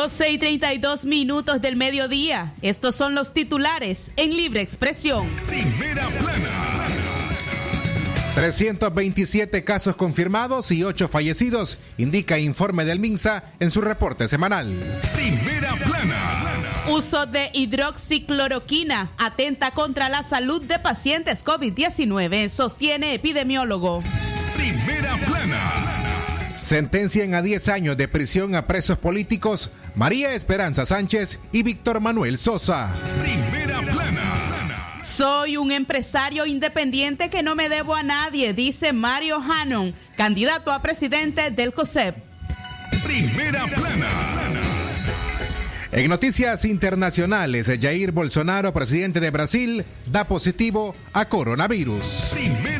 12 y 32 minutos del mediodía. Estos son los titulares en libre expresión. Primera plana. 327 casos confirmados y 8 fallecidos, indica informe del MINSA en su reporte semanal. Primera plana. Uso de hidroxicloroquina atenta contra la salud de pacientes COVID-19, sostiene epidemiólogo. Primera plana. Sentencian a 10 años de prisión a presos políticos María Esperanza Sánchez y Víctor Manuel Sosa. Primera plana. Soy un empresario independiente que no me debo a nadie, dice Mario Hannon, candidato a presidente del COSEP. Primera plana. En noticias internacionales, Jair Bolsonaro, presidente de Brasil, da positivo a coronavirus. Primera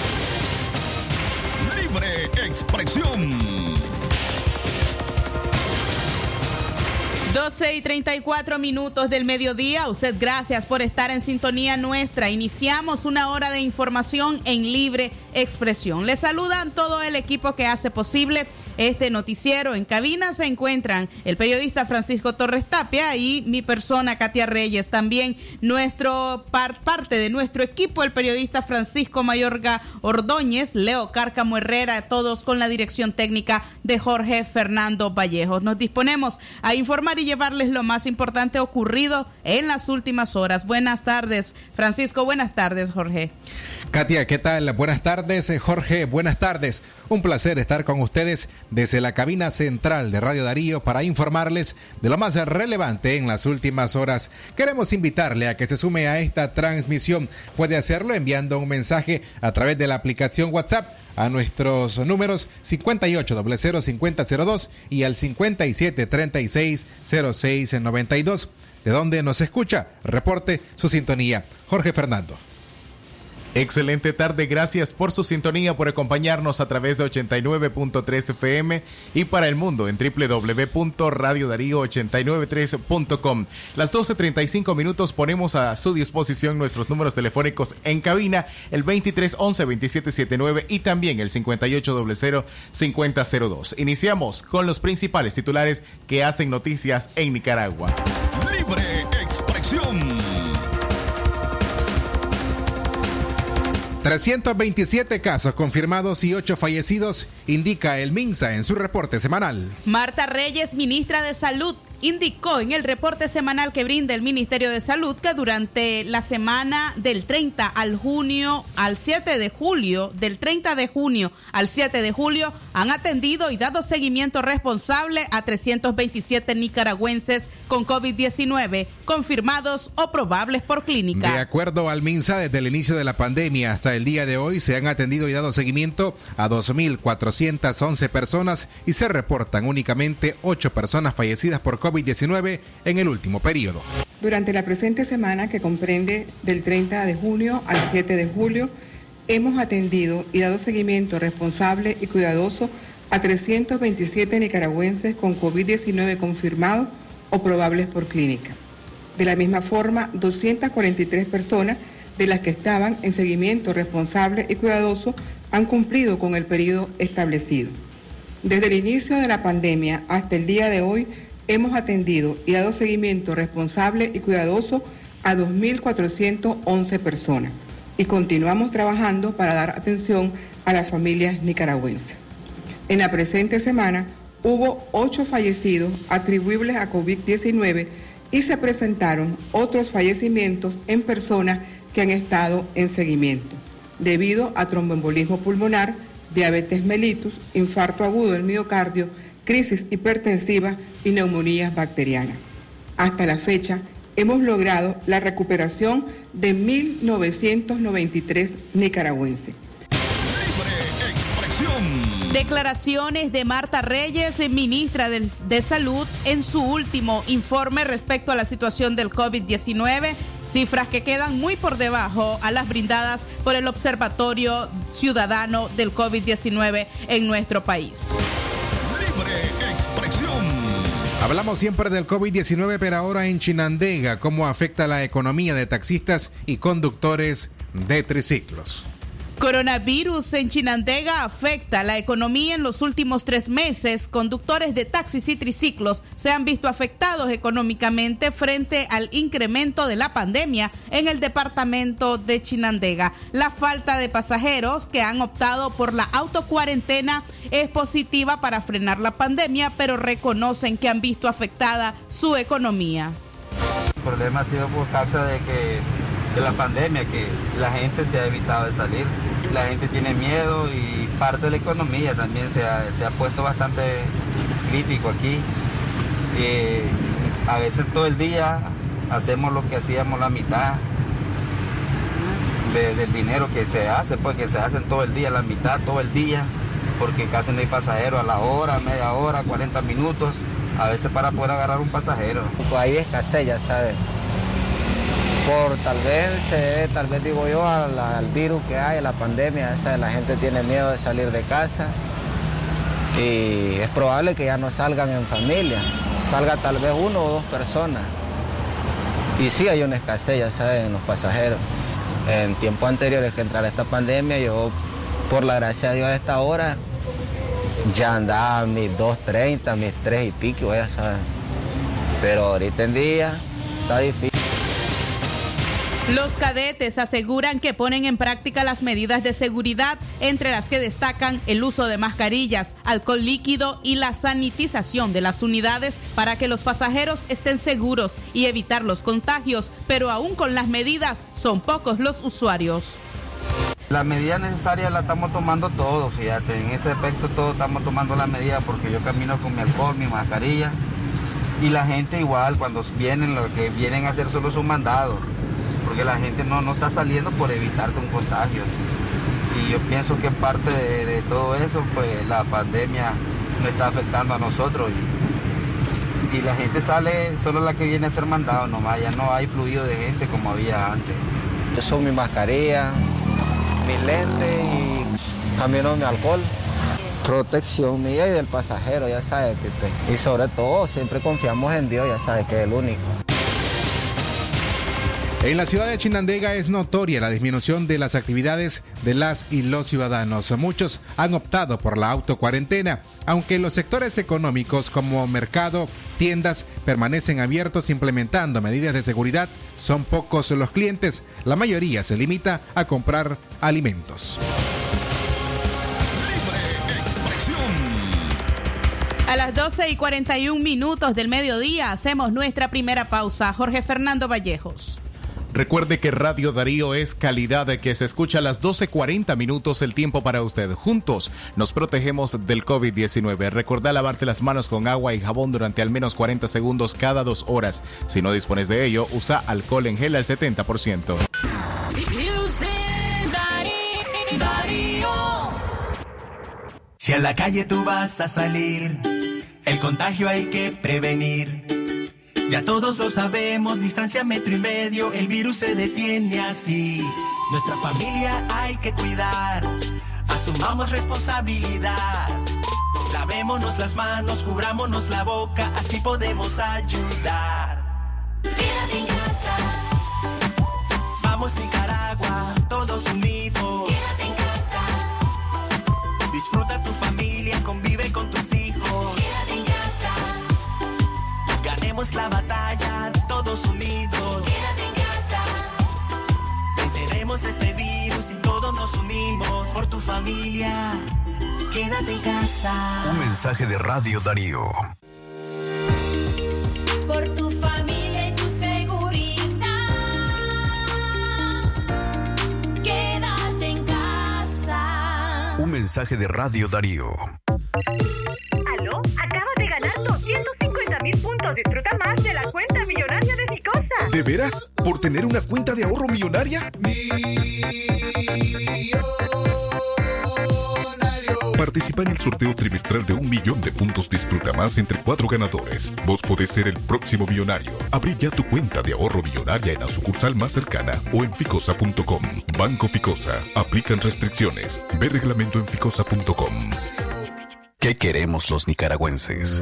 Libre expresión. 12 y 34 minutos del mediodía. Usted, gracias por estar en sintonía nuestra. Iniciamos una hora de información en libre expresión. Le saludan todo el equipo que hace posible este noticiero. En cabina se encuentran el periodista Francisco Torres Tapia y mi persona, Katia Reyes. También nuestro par- parte de nuestro equipo, el periodista Francisco Mayorga Ordóñez, Leo Cárcamo Herrera, todos con la dirección técnica de Jorge Fernando Vallejos. Nos disponemos a informar y llevarles lo más importante ocurrido en las últimas horas. Buenas tardes, Francisco. Buenas tardes, Jorge. Katia, ¿qué tal? Buenas tardes, eh, Jorge. Buenas tardes. Un placer estar con ustedes desde la cabina central de Radio Darío para informarles de lo más relevante en las últimas horas. Queremos invitarle a que se sume a esta transmisión. Puede hacerlo enviando un mensaje a través de la aplicación WhatsApp a nuestros números 58005002 y al 57360692. ¿De dónde nos escucha? Reporte su sintonía. Jorge Fernando. Excelente tarde, gracias por su sintonía, por acompañarnos a través de 89.3 FM y para el mundo en www.radiodarío893.com. Las 12.35 minutos ponemos a su disposición nuestros números telefónicos en cabina, el 23 11 27 79 y también el 5800 5002. Iniciamos con los principales titulares que hacen noticias en Nicaragua. 327 casos confirmados y 8 fallecidos, indica el MINSA en su reporte semanal. Marta Reyes, ministra de Salud, indicó en el reporte semanal que brinda el Ministerio de Salud que durante la semana del 30 al junio al 7 de julio, del 30 de junio al 7 de julio, han atendido y dado seguimiento responsable a 327 nicaragüenses con COVID-19 confirmados o probables por clínica. De acuerdo al MINSA, desde el inicio de la pandemia hasta el día de hoy se han atendido y dado seguimiento a 2.411 personas y se reportan únicamente 8 personas fallecidas por COVID-19 en el último periodo. Durante la presente semana, que comprende del 30 de junio al 7 de julio, hemos atendido y dado seguimiento responsable y cuidadoso a 327 nicaragüenses con COVID-19 confirmados o probables por clínica. De la misma forma, 243 personas de las que estaban en seguimiento responsable y cuidadoso han cumplido con el periodo establecido. Desde el inicio de la pandemia hasta el día de hoy, hemos atendido y dado seguimiento responsable y cuidadoso a 2.411 personas y continuamos trabajando para dar atención a las familias nicaragüenses. En la presente semana hubo ocho fallecidos atribuibles a COVID-19 y se presentaron otros fallecimientos en personas que han estado en seguimiento debido a tromboembolismo pulmonar, diabetes mellitus, infarto agudo del miocardio, crisis hipertensiva y neumonías bacterianas. Hasta la fecha, hemos logrado la recuperación de 1.993 nicaragüenses. Declaraciones de Marta Reyes, ministra de, de, Salud, en su último informe respecto a la situación del COVID-19, cifras que quedan muy por debajo a las brindadas por el Observatorio Ciudadano del COVID-19 en nuestro país. Hablamos siempre del COVID-19, pero ahora en Chinandega, cómo afecta la economía de taxistas y conductores de triciclos. Coronavirus en Chinandega afecta la economía en los últimos tres meses. Conductores de taxis y triciclos se han visto afectados económicamente frente al incremento de la pandemia en el departamento de Chinandega. La falta de pasajeros que han optado por la autocuarentena es positiva para frenar la pandemia, pero reconocen que han visto afectada su economía. El problema ha sido por causa de que de la pandemia, que la gente se ha evitado de salir. La gente tiene miedo y parte de la economía también se ha, se ha puesto bastante crítico aquí. Eh, a veces todo el día hacemos lo que hacíamos la mitad de, del dinero que se hace, porque se hacen todo el día, la mitad todo el día, porque casi no hay pasajero a la hora, media hora, 40 minutos, a veces para poder agarrar un pasajero. Pues hay escasez, ya sabes por tal vez se debe, tal vez digo yo, al, al virus que hay, a la pandemia, esa, la gente tiene miedo de salir de casa y es probable que ya no salgan en familia, salga tal vez uno o dos personas. Y sí hay una escasez, ya saben, en los pasajeros. En tiempos anteriores que entrara esta pandemia, yo, por la gracia de Dios, a esta hora ya andaba mis 2.30, mis 3 y pico, ya saben. Pero ahorita en día está difícil. Los cadetes aseguran que ponen en práctica las medidas de seguridad, entre las que destacan el uso de mascarillas, alcohol líquido y la sanitización de las unidades para que los pasajeros estén seguros y evitar los contagios, pero aún con las medidas son pocos los usuarios. La medida necesaria la estamos tomando todos, fíjate, en ese aspecto todos estamos tomando la medida porque yo camino con mi alcohol, mi mascarilla y la gente igual cuando vienen lo que vienen a hacer solo su mandado porque la gente no, no está saliendo por evitarse un contagio. Y yo pienso que parte de, todo eso, pues la pandemia nos está afectando a nosotros. Y, y, la gente sale, solo la que viene a ser mandado nomás, ya no hay fluido de gente como había antes. Yo soy mi mascarilla, mi lente y camino mi alcohol. Protección mía y del pasajero, ya sabes. Te, y sobre todo, siempre confiamos en Dios, ya sabes que es el único. En la ciudad de Chinandega es notoria la disminución de las actividades de las y los ciudadanos. Muchos han optado por la autocuarentena, aunque los sectores económicos como mercado, tiendas permanecen abiertos implementando medidas de seguridad. Son pocos los clientes, la mayoría se limita a comprar alimentos. A las 12 y 41 minutos del mediodía hacemos nuestra primera pausa. Jorge Fernando Vallejos. Recuerde que Radio Darío es calidad que se escucha a las 12.40 minutos el tiempo para usted. Juntos nos protegemos del COVID-19. Recordá lavarte las manos con agua y jabón durante al menos 40 segundos cada dos horas. Si no dispones de ello, usa alcohol en gel al 70%. Si a la calle tú vas a salir, el contagio hay que prevenir. Ya todos lo sabemos, distancia metro y medio, el virus se detiene así. Nuestra familia hay que cuidar, asumamos responsabilidad. Lavémonos las manos, cubrámonos la boca, así podemos ayudar. Quédate en casa. Vamos La batalla, todos unidos. Quédate en casa. Venceremos este virus y todos nos unimos por tu familia. Quédate en casa. Un mensaje de Radio Darío. Por tu familia y tu seguridad. Quédate en casa. Un mensaje de Radio Darío. 250 mil puntos. Disfruta más de la cuenta millonaria de Ficosa. ¿De veras? ¿Por tener una cuenta de ahorro millonaria? Participa en el sorteo trimestral de un millón de puntos Disfruta Más entre cuatro ganadores. Vos podés ser el próximo millonario. Abrí ya tu cuenta de ahorro millonaria en la sucursal más cercana o en ficosa.com. Banco Ficosa. Aplican restricciones. Ve reglamento en ficosa.com. ¿Qué queremos los nicaragüenses?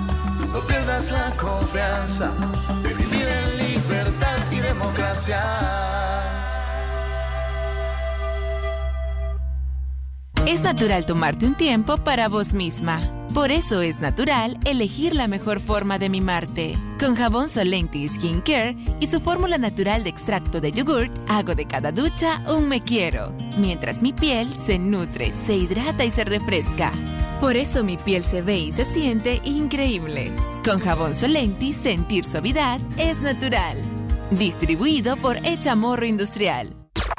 No pierdas la confianza de vivir en libertad y democracia. Es natural tomarte un tiempo para vos misma. Por eso es natural elegir la mejor forma de mimarte. Con jabón Solenti Skin Care y su fórmula natural de extracto de yogurt, hago de cada ducha un me quiero, mientras mi piel se nutre, se hidrata y se refresca. Por eso mi piel se ve y se siente increíble. Con jabón Solenti, sentir suavidad es natural. Distribuido por Echamorro Industrial.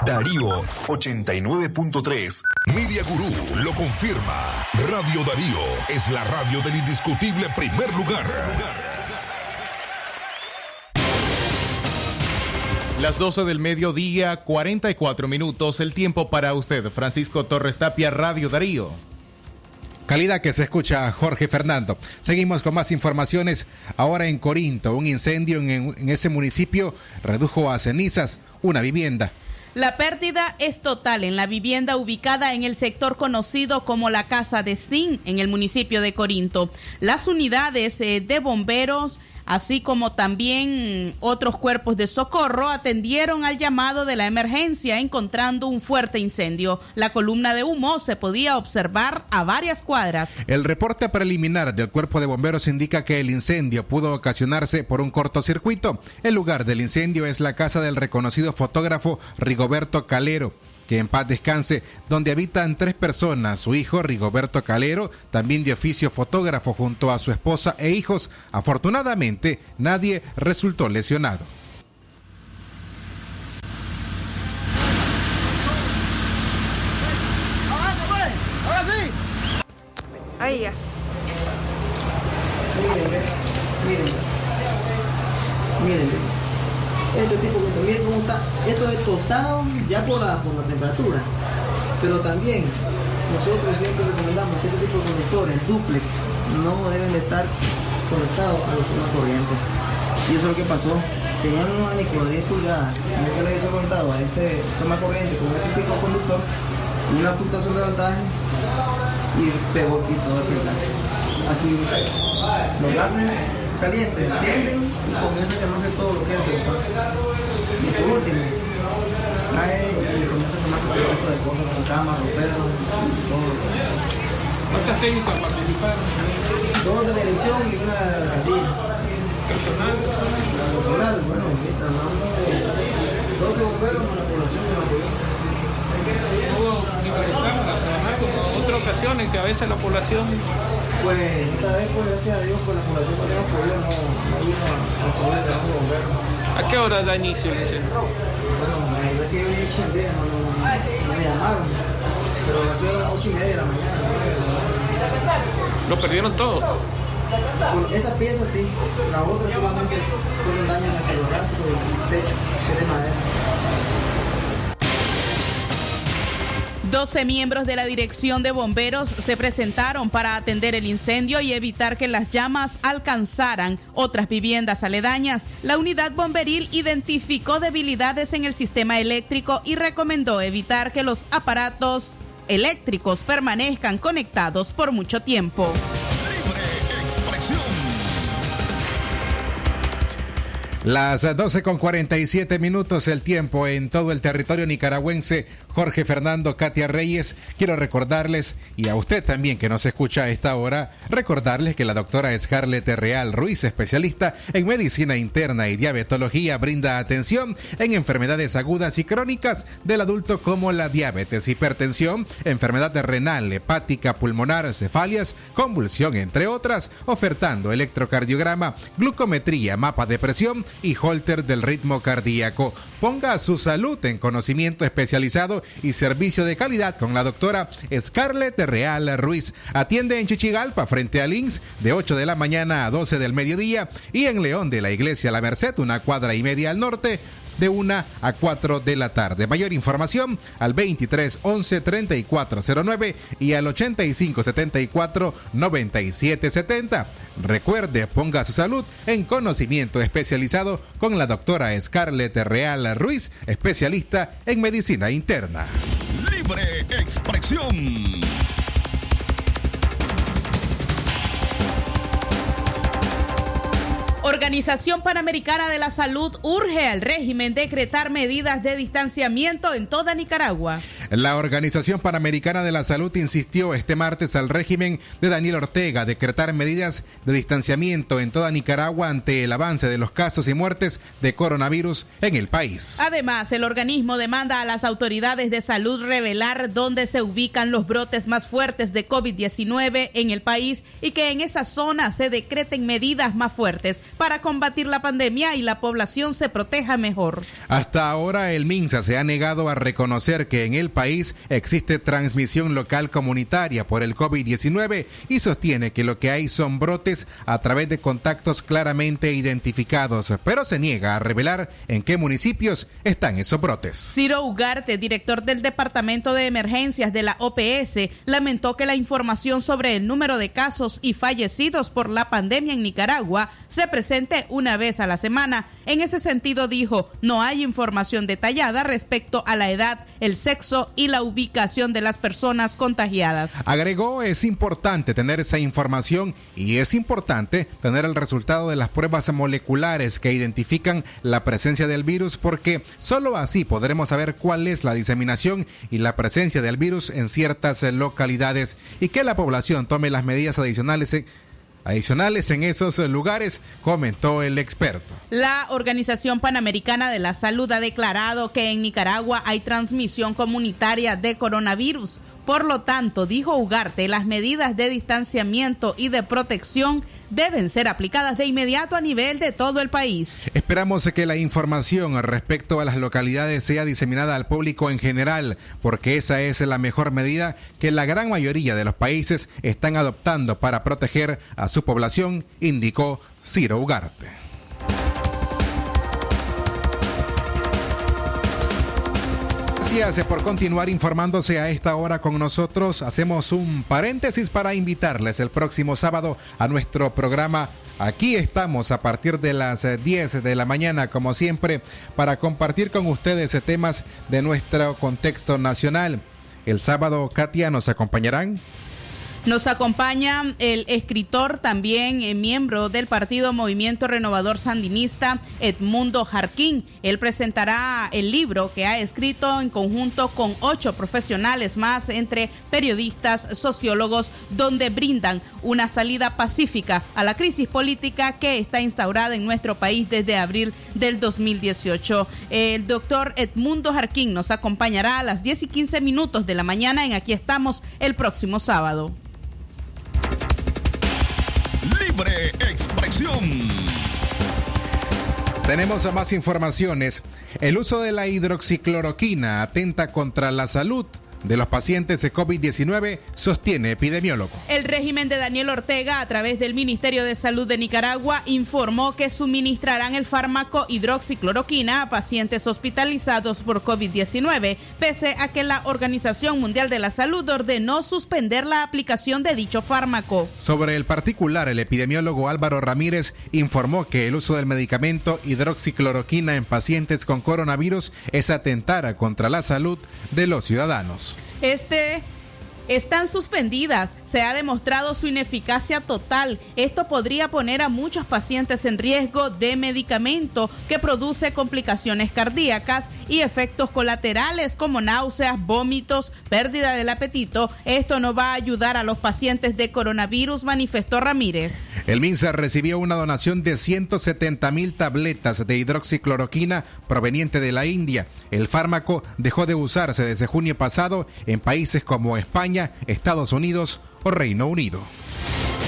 Darío 89.3. Media Gurú lo confirma. Radio Darío es la radio del indiscutible primer lugar. Las 12 del mediodía, 44 minutos, el tiempo para usted. Francisco Torres Tapia, Radio Darío. Calidad que se escucha Jorge Fernando. Seguimos con más informaciones. Ahora en Corinto, un incendio en, ese municipio redujo a cenizas una vivienda. La pérdida es total en la vivienda ubicada en el sector conocido como la Casa de Sin, en el municipio de Corinto. Las unidades eh, de bomberos, así como también otros cuerpos de socorro, atendieron al llamado de la emergencia encontrando un fuerte incendio. La columna de humo se podía observar a varias cuadras. El reporte preliminar del cuerpo de bomberos indica que el incendio pudo ocasionarse por un cortocircuito. El lugar del incendio es la casa del reconocido fotógrafo Rigoberto Calero que en paz descanse, donde habitan tres personas, su hijo Rigoberto Calero, también de oficio fotógrafo junto a su esposa e hijos. Afortunadamente, nadie resultó lesionado. Ahí ya. Miren, miren. Miren. Este tipo de miren cómo está. Esto es tostado ya por la, por la temperatura. Pero también nosotros siempre recomendamos que este tipo de conductores, duplex, no deben de estar conectados a los sistemas corriente. Y eso es lo que pasó. Tenían un abanico de 10 pulgadas, en este le hizo conectado a este sistema corriente con este tipo de conductor una fluctuación de voltaje y pegó aquí todo el gases. Aquí los gases caliente, encienden y comienza a quemarse todo lo que hace. Y por último, cae y comienza a quemar todo tipo de cosas, como camas, los perros, todo. ¿Cuántas técnicas participaron? Dos de dirección y una de alcaldía. Personal. Personal, bueno, sí, trabajamos 12 bomberos con la población que nos apoyó. Hubo libertad para trabajar como otra ocasión en que a veces la población Pues esta vez, pues gracias a Dios, pues la población que nos apoyó no, no vino a, poder el trabajo de bomberos. ¿A qué hora da inicio el incendio? Bueno, la verdad es que hoy es día, no, no, no, no me llamaron. Pero a las 8 y media de la mañana, 9 de la mañana. ¿Lo perdieron todo? Bueno, esta pieza sí, la otra solamente fue un daño en el celular, sobre el techo, que es de madera. 12 miembros de la Dirección de Bomberos se presentaron para atender el incendio y evitar que las llamas alcanzaran otras viviendas aledañas. La unidad bomberil identificó debilidades en el sistema eléctrico y recomendó evitar que los aparatos eléctricos permanezcan conectados por mucho tiempo. Las 12 con 47 minutos el tiempo en todo el territorio nicaragüense. Jorge Fernando, Katia Reyes, quiero recordarles, y a usted también que nos escucha a esta hora, recordarles que la doctora Scarlett Real Ruiz, especialista en medicina interna y diabetología, brinda atención en enfermedades agudas y crónicas del adulto como la diabetes, hipertensión, enfermedad renal, hepática, pulmonar, cefalias, convulsión, entre otras, ofertando electrocardiograma, glucometría, mapa de presión y holter del ritmo cardíaco. Ponga su salud en conocimiento especializado y servicio de calidad con la doctora Scarlett Real Ruiz. Atiende en Chichigalpa frente a Links de 8 de la mañana a 12 del mediodía y en León de la Iglesia La Merced, una cuadra y media al norte de 1 a 4 de la tarde. Mayor información al 23 11 3409 y al 85 74 97 70. Recuerde, ponga su salud en conocimiento especializado con la doctora Scarlett Real Ruiz, especialista en medicina interna. Libre expresión. Organización Panamericana de la Salud urge al régimen decretar medidas de distanciamiento en toda Nicaragua. La Organización Panamericana de la Salud insistió este martes al régimen de Daniel Ortega decretar medidas de distanciamiento en toda Nicaragua ante el avance de los casos y muertes de coronavirus en el país. Además, el organismo demanda a las autoridades de salud revelar dónde se ubican los brotes más fuertes de COVID-19 en el país y que en esa zona se decreten medidas más fuertes para combatir la pandemia y la población se proteja mejor. Hasta ahora el MINSA se ha negado a reconocer que en el país existe transmisión local comunitaria por el COVID-19 y sostiene que lo que hay son brotes a través de contactos claramente identificados, pero se niega a revelar en qué municipios están esos brotes. Ciro Ugarte, director del Departamento de Emergencias de la OPS, lamentó que la información sobre el número de casos y fallecidos por la pandemia en Nicaragua se presente una vez a la semana. En ese sentido dijo, no hay información detallada respecto a la edad, el sexo y la ubicación de las personas contagiadas. Agregó, es importante tener esa información y es importante tener el resultado de las pruebas moleculares que identifican la presencia del virus porque solo así podremos saber cuál es la diseminación y la presencia del virus en ciertas localidades y que la población tome las medidas adicionales adicionales en esos lugares, comentó el experto. La Organización Panamericana de la Salud ha declarado que en Nicaragua hay transmisión comunitaria de coronavirus. Por lo tanto, dijo Ugarte, las medidas de distanciamiento y de protección deben ser aplicadas de inmediato a nivel de todo el país. Esperamos que la información respecto a las localidades sea diseminada al público en general, porque esa es la mejor medida que la gran mayoría de los países están adoptando para proteger a su población, indicó Ciro Ugarte. Gracias por continuar informándose a esta hora con nosotros. Hacemos un paréntesis para invitarles el próximo sábado a nuestro programa. Aquí estamos a partir de las 10 de la mañana, como siempre, para compartir con ustedes temas de nuestro contexto nacional. El sábado, Katia, ¿nos acompañarán? Nos acompaña el escritor, también eh, miembro del partido Movimiento Renovador Sandinista, Edmundo Jarquín. Él presentará el libro que ha escrito en conjunto con ocho profesionales más, entre periodistas, sociólogos, donde brindan una salida pacífica a la crisis política que está instaurada en nuestro país desde abril del 2018. El doctor Edmundo Jarquín nos acompañará a las 10 y 15 minutos de la mañana en Aquí estamos el próximo sábado. Libre expresión. Tenemos más informaciones. El uso de la hidroxicloroquina atenta contra la salud de los pacientes de COVID-19, sostiene epidemiólogo. El régimen de Daniel Ortega, a través del Ministerio de Salud de Nicaragua, informó que suministrarán el fármaco hidroxicloroquina a pacientes hospitalizados por COVID-19, pese a que la Organización Mundial de la Salud ordenó suspender la aplicación de dicho fármaco. Sobre el particular, el epidemiólogo Álvaro Ramírez informó que el uso del medicamento hidroxicloroquina en pacientes con coronavirus es atentar contra la salud de los ciudadanos. Este están suspendidas. Se ha demostrado su ineficacia total. Esto podría poner a muchos pacientes en riesgo de medicamento que produce complicaciones cardíacas y efectos colaterales como náuseas, vómitos, pérdida del apetito. Esto no va a ayudar a los pacientes de coronavirus, manifestó Ramírez. El MINSA recibió una donación de 170 mil tabletas de hidroxicloroquina proveniente de la India. El fármaco dejó de usarse desde junio pasado en países como España, Estados Unidos o Reino Unido.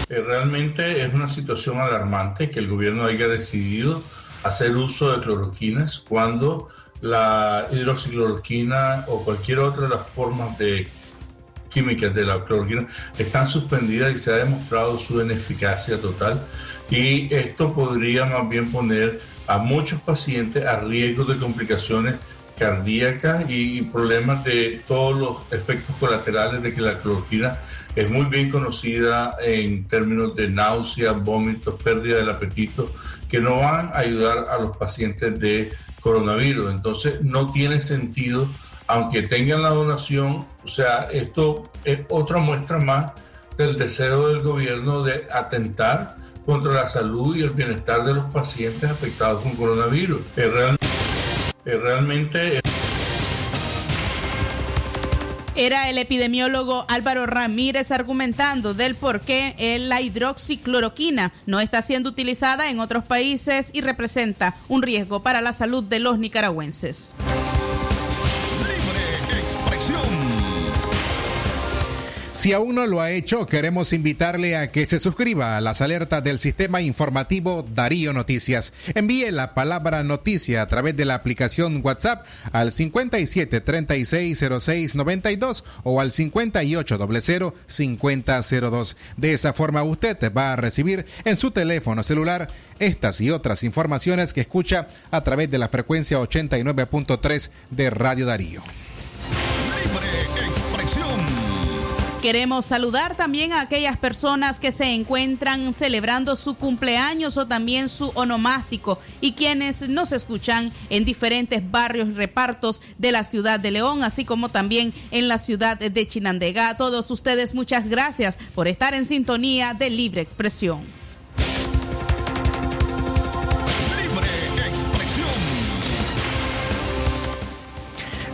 Eh, Realmente es una situación alarmante que el gobierno haya decidido hacer uso de cloroquinas cuando la hidroxicloroquina o cualquier otra de las formas de químicas de la cloroquina están suspendidas y se ha demostrado su ineficacia total y esto podría más bien poner a muchos pacientes a riesgo de complicaciones cardíacas y, problemas de todos los efectos colaterales de que la cloroquina es muy bien conocida en términos de náuseas, vómitos, pérdida del apetito, que no van a ayudar a los pacientes de coronavirus. Entonces no tiene sentido, aunque tengan la donación, o sea, esto es otra muestra más del deseo del gobierno de atentar contra la salud y el bienestar de los pacientes afectados con coronavirus. Es real- es realmente... Era el epidemiólogo Álvaro Ramírez argumentando del por qué la hidroxicloroquina no está siendo utilizada en otros países y representa un riesgo para la salud de los nicaragüenses. Si aún no lo ha hecho, queremos invitarle a que se suscriba a las alertas del sistema informativo Darío Noticias. Envíe la palabra noticia a través de la aplicación WhatsApp al 57 36 06 92 o al 58 00 50 02. De esa forma usted va a recibir en su teléfono celular estas y otras informaciones que escucha a través de la frecuencia 89.3 de Radio Darío. Queremos saludar también a aquellas personas que se encuentran celebrando su cumpleaños o también su onomástico y quienes nos escuchan en diferentes barrios y repartos de la ciudad de León, así como también en la ciudad de Chinandega. A todos ustedes muchas gracias por estar en sintonía de Libre Expresión.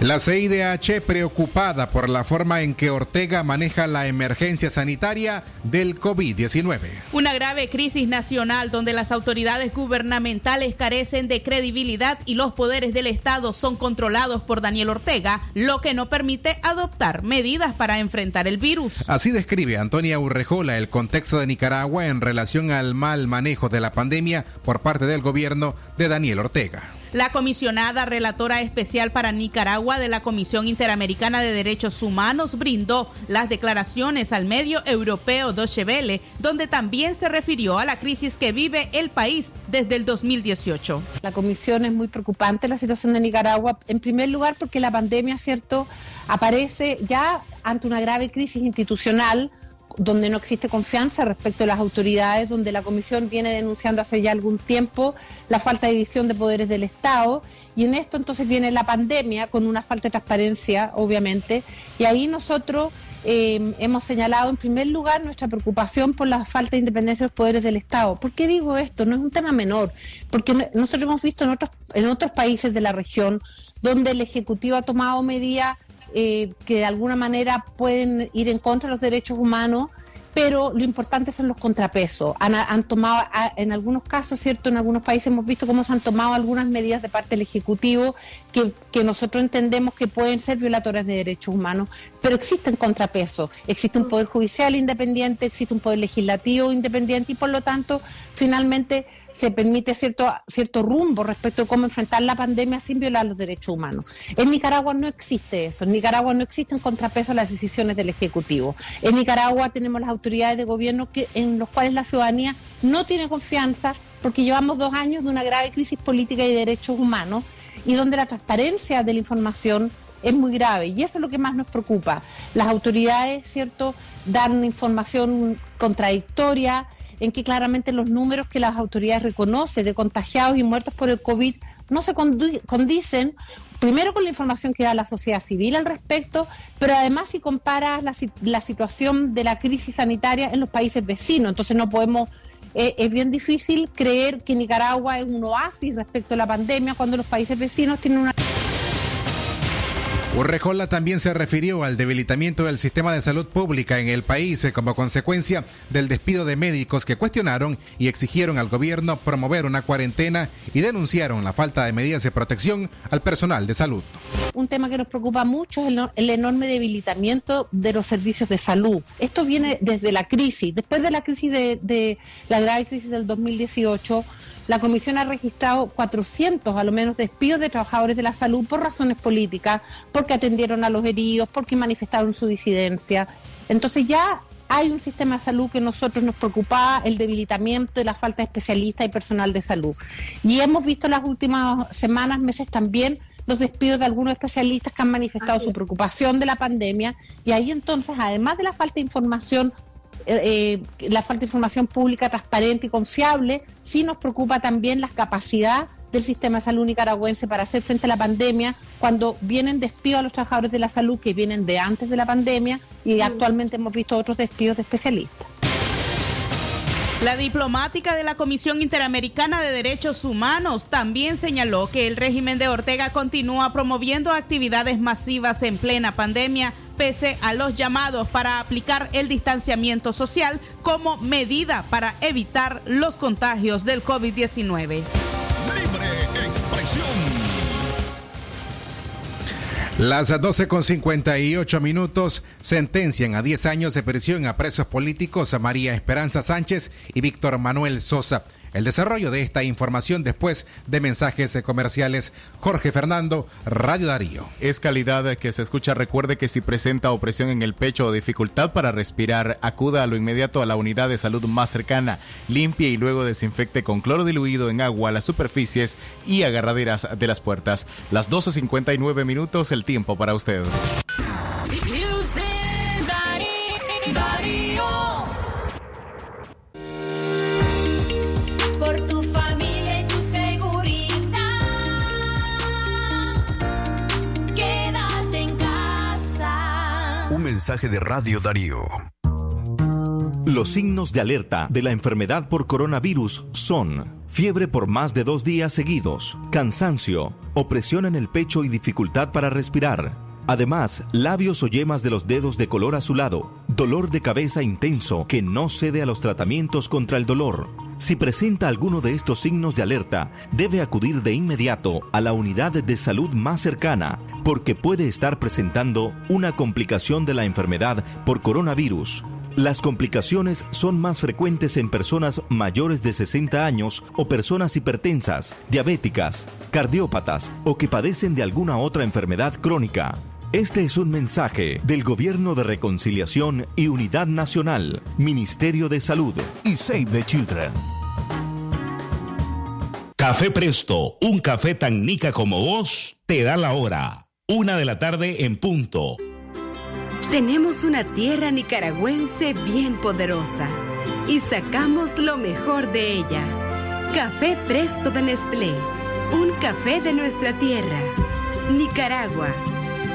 La CIDH preocupada por la forma en que Ortega maneja la emergencia sanitaria del COVID-19. Una grave crisis nacional donde las autoridades gubernamentales carecen de credibilidad y los poderes del Estado son controlados por Daniel Ortega, lo que no permite adoptar medidas para enfrentar el virus. Así describe Antonia Urrejola el contexto de Nicaragua en relación al mal manejo de la pandemia por parte del gobierno de Daniel Ortega. La comisionada relatora especial para Nicaragua de la Comisión Interamericana de Derechos Humanos brindó las declaraciones al medio europeo Deutsche Welle, donde también se refirió a la crisis que vive el país desde el 2018. La comisión es muy preocupante la situación de Nicaragua, en primer lugar porque la pandemia, ¿cierto?, aparece ya ante una grave crisis institucional donde no existe confianza respecto a las autoridades, donde la Comisión viene denunciando hace ya algún tiempo la falta de división de poderes del Estado, y en esto entonces viene la pandemia con una falta de transparencia, obviamente, y ahí nosotros eh, hemos señalado en primer lugar nuestra preocupación por la falta de independencia de los poderes del Estado. ¿Por qué digo esto? No es un tema menor, porque no- nosotros hemos visto en otros, en otros países de la región donde el Ejecutivo ha tomado medidas eh, que de alguna manera pueden ir en contra de los derechos humanos, pero lo importante son los contrapesos. Han, han tomado, a- en algunos casos, ¿cierto? En algunos países hemos visto cómo se han tomado algunas medidas de parte del Ejecutivo que, que nosotros entendemos que pueden ser violatorias de derechos humanos, pero existen contrapesos. Existe un poder judicial independiente, existe un poder legislativo independiente y por lo tanto, finalmente se permite cierto, cierto rumbo respecto a cómo enfrentar la pandemia sin violar los derechos humanos. En Nicaragua no existe eso. En Nicaragua no existe un contrapeso a las decisiones del Ejecutivo. En Nicaragua tenemos las autoridades de gobierno que, en los cuales la ciudadanía no tiene confianza porque llevamos dos años de una grave crisis política y de derechos humanos y donde la transparencia de la información es muy grave y eso es lo que más nos preocupa. Las autoridades, ¿cierto?, dan información contradictoria en que claramente los números que las autoridades reconocen de contagiados y muertos por el COVID no se condi- condicen primero con la información que da la sociedad civil al respecto, pero además si comparas la, la situación de la crisis sanitaria en los países vecinos, entonces no podemos eh, es bien difícil creer que Nicaragua es un oasis respecto a la pandemia cuando los países vecinos tienen una Urrejola también se refirió al debilitamiento del sistema de salud pública en el país como consecuencia del despido de médicos que cuestionaron y exigieron al gobierno promover una cuarentena y denunciaron la falta de medidas de protección al personal de salud. un tema que nos preocupa mucho es el enorme debilitamiento de los servicios de salud. Esto viene desde la crisis. Después de la crisis de, de la grave crisis del 2018, la Comisión ha registrado 400 a lo menos despidos de trabajadores de la salud por razones políticas, porque atendieron a los heridos, porque manifestaron su disidencia. Entonces ya hay un sistema de salud que a nosotros nos preocupa, el debilitamiento y la falta de especialistas y personal de salud. Y hemos visto en las últimas semanas, meses también, los despidos de algunos especialistas que han manifestado su preocupación de la pandemia y ahí entonces, además de la falta de información, eh, eh, la falta de información pública transparente y confiable, sí nos preocupa también la capacidad del sistema de salud nicaragüense para hacer frente a la pandemia cuando vienen despidos a los trabajadores de la salud que vienen de antes de la pandemia y actualmente hemos visto otros despidos de especialistas. La diplomática de la Comisión Interamericana de Derechos Humanos también señaló que el régimen de Ortega continúa promoviendo actividades masivas en plena pandemia, pese a los llamados para aplicar el distanciamiento social como medida para evitar los contagios del COVID-19. Libre expresión. Las 12 con 58 minutos sentencian a 10 años de prisión a presos políticos a María Esperanza Sánchez y Víctor Manuel Sosa. El desarrollo de esta información después de mensajes comerciales. Jorge Fernando, Radio Darío. Es calidad que se escucha. Recuerde que si presenta opresión en el pecho o dificultad para respirar, acuda a lo inmediato a la unidad de salud más cercana. Limpie y luego desinfecte con cloro diluido en agua las superficies y agarraderas de las puertas. Las 12.59 minutos, el tiempo para usted. Mensaje de Radio Darío. Los signos de alerta de la enfermedad por coronavirus son fiebre por más de dos días seguidos, cansancio, opresión en el pecho y dificultad para respirar. Además, labios o yemas de los dedos de color azulado, dolor de cabeza intenso que no cede a los tratamientos contra el dolor. Si presenta alguno de estos signos de alerta, debe acudir de inmediato a la unidad de salud más cercana, porque puede estar presentando una complicación de la enfermedad por coronavirus. Las complicaciones son más frecuentes en personas mayores de 60 años o personas hipertensas, diabéticas, cardiópatas o que padecen de alguna otra enfermedad crónica. Este es un mensaje del Gobierno de Reconciliación y Unidad Nacional, Ministerio de Salud y Save the Children. Café Presto, un café tan nica como vos, te da la hora. Una de la tarde en punto. Tenemos una tierra nicaragüense bien poderosa y sacamos lo mejor de ella. Café Presto de Nestlé, un café de nuestra tierra. Nicaragua,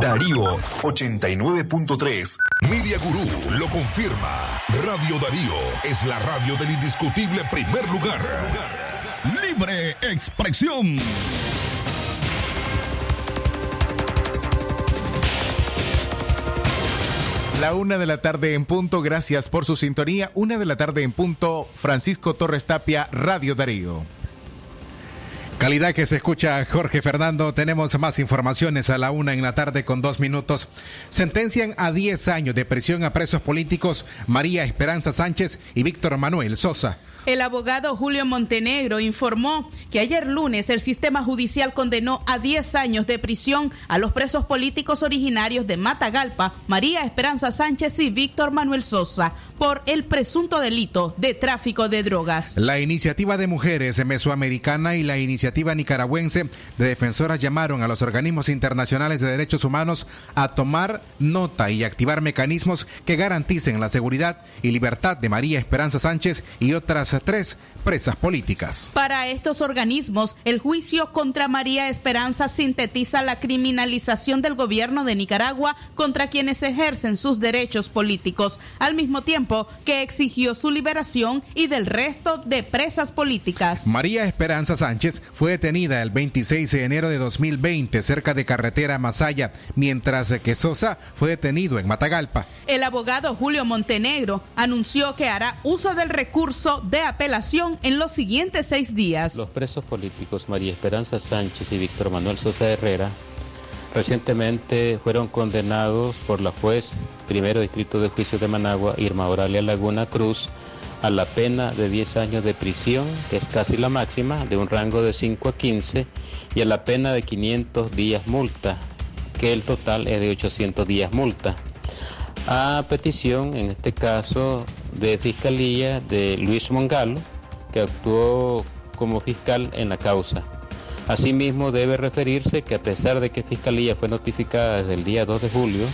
Darío 89.3. Media Gurú lo confirma. Radio Darío es la radio del indiscutible primer lugar. Libre expresión. La una de la tarde en punto, gracias por su sintonía. Una de la tarde en punto, Francisco Torres Tapia, Radio Darío. Calidad que se escucha Jorge Fernando. Tenemos más informaciones a la una en la tarde con dos minutos. Sentencian a 10 años de prisión a presos políticos María Esperanza Sánchez y Víctor Manuel Sosa. El abogado Julio Montenegro informó que ayer lunes el sistema judicial condenó a 10 años de prisión a los presos políticos originarios de Matagalpa, María Esperanza Sánchez y Víctor Manuel Sosa, por el presunto delito de tráfico de drogas. La iniciativa de mujeres mesoamericana y la iniciativa nicaragüense de defensoras llamaron a los organismos internacionales de derechos humanos a tomar nota y activar mecanismos que garanticen la seguridad y libertad de María Esperanza Sánchez y otras tres presas políticas. Para estos organismos, el juicio contra María Esperanza sintetiza la criminalización del gobierno de Nicaragua contra quienes ejercen sus derechos políticos, al mismo tiempo que exigió su liberación y del resto de presas políticas. María Esperanza Sánchez fue detenida el 26 de enero de 2020 cerca de carretera Masaya, mientras que Sosa fue detenido en Matagalpa. El abogado Julio Montenegro anunció que hará uso del recurso de apelación en los siguientes seis días. Los presos políticos María Esperanza Sánchez y Víctor Manuel Sosa Herrera recientemente fueron condenados por la juez primero distrito de juicio de Managua, Irma Oralia Laguna Cruz, a la pena de 10 años de prisión, que es casi la máxima, de un rango de 5 a 15, y a la pena de 500 días multa, que el total es de 800 días multa. A petición, en este caso, de Fiscalía de Luis Mongalo, que actuó como fiscal en la causa. Asimismo, debe referirse que a pesar de que Fiscalía fue notificada desde el día 2 de julio,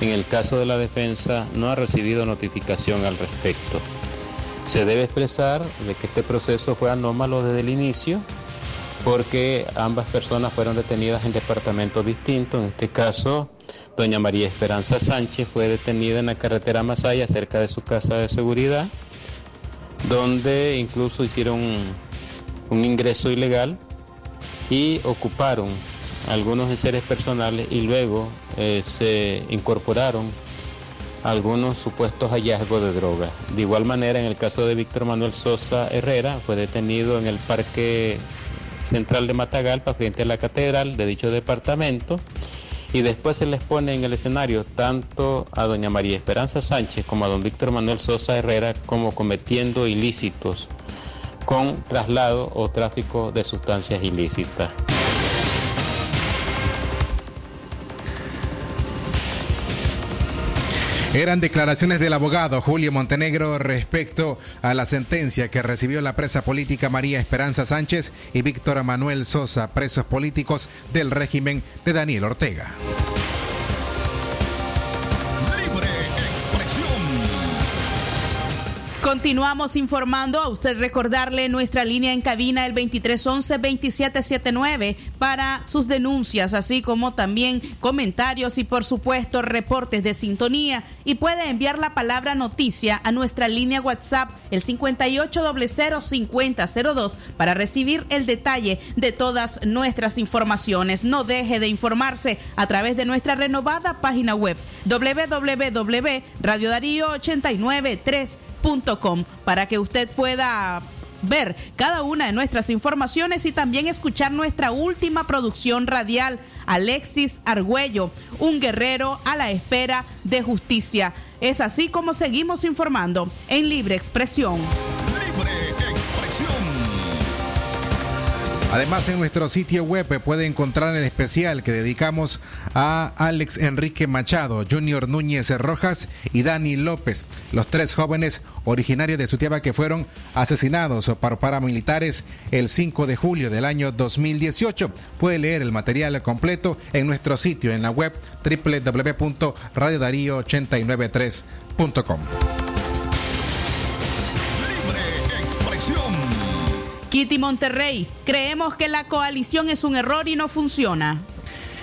en el caso de la defensa no ha recibido notificación al respecto. Se debe expresar de que este proceso fue anómalo desde el inicio porque ambas personas fueron detenidas en departamentos distintos. En este caso, doña María Esperanza Sánchez fue detenida en la carretera Masaya cerca de su casa de seguridad, donde incluso hicieron un ingreso ilegal y ocuparon algunos enseres personales y luego eh, se incorporaron algunos supuestos hallazgos de droga. De igual manera, en el caso de Víctor Manuel Sosa Herrera, fue detenido en el Parque Central de Matagalpa, frente a la catedral de dicho departamento, y después se les pone en el escenario tanto a doña María Esperanza Sánchez como a don Víctor Manuel Sosa Herrera como cometiendo ilícitos con traslado o tráfico de sustancias ilícitas. Eran declaraciones del abogado Julio Montenegro respecto a la sentencia que recibió la presa política María Esperanza Sánchez y Víctor Manuel Sosa, presos políticos del régimen de Daniel Ortega. Continuamos informando a usted recordarle nuestra línea en cabina el 2311-2779 para sus denuncias, así como también comentarios y por supuesto reportes de sintonía. Y puede enviar la palabra noticia a nuestra línea WhatsApp el 58005002 para recibir el detalle de todas nuestras informaciones. No deje de informarse a través de nuestra renovada página web www.radiodarío893 para que usted pueda ver cada una de nuestras informaciones y también escuchar nuestra última producción radial, Alexis Argüello, un guerrero a la espera de justicia. Es así como seguimos informando en Libre Expresión. Además, en nuestro sitio web puede encontrar el especial que dedicamos a Alex Enrique Machado, Junior Núñez Rojas y Dani López, los tres jóvenes originarios de Sutiaba que fueron asesinados por paramilitares el 5 de julio del año 2018. Puede leer el material completo en nuestro sitio en la web www.radiodarío893.com. Kitty Monterrey, creemos que la coalición es un error y no funciona.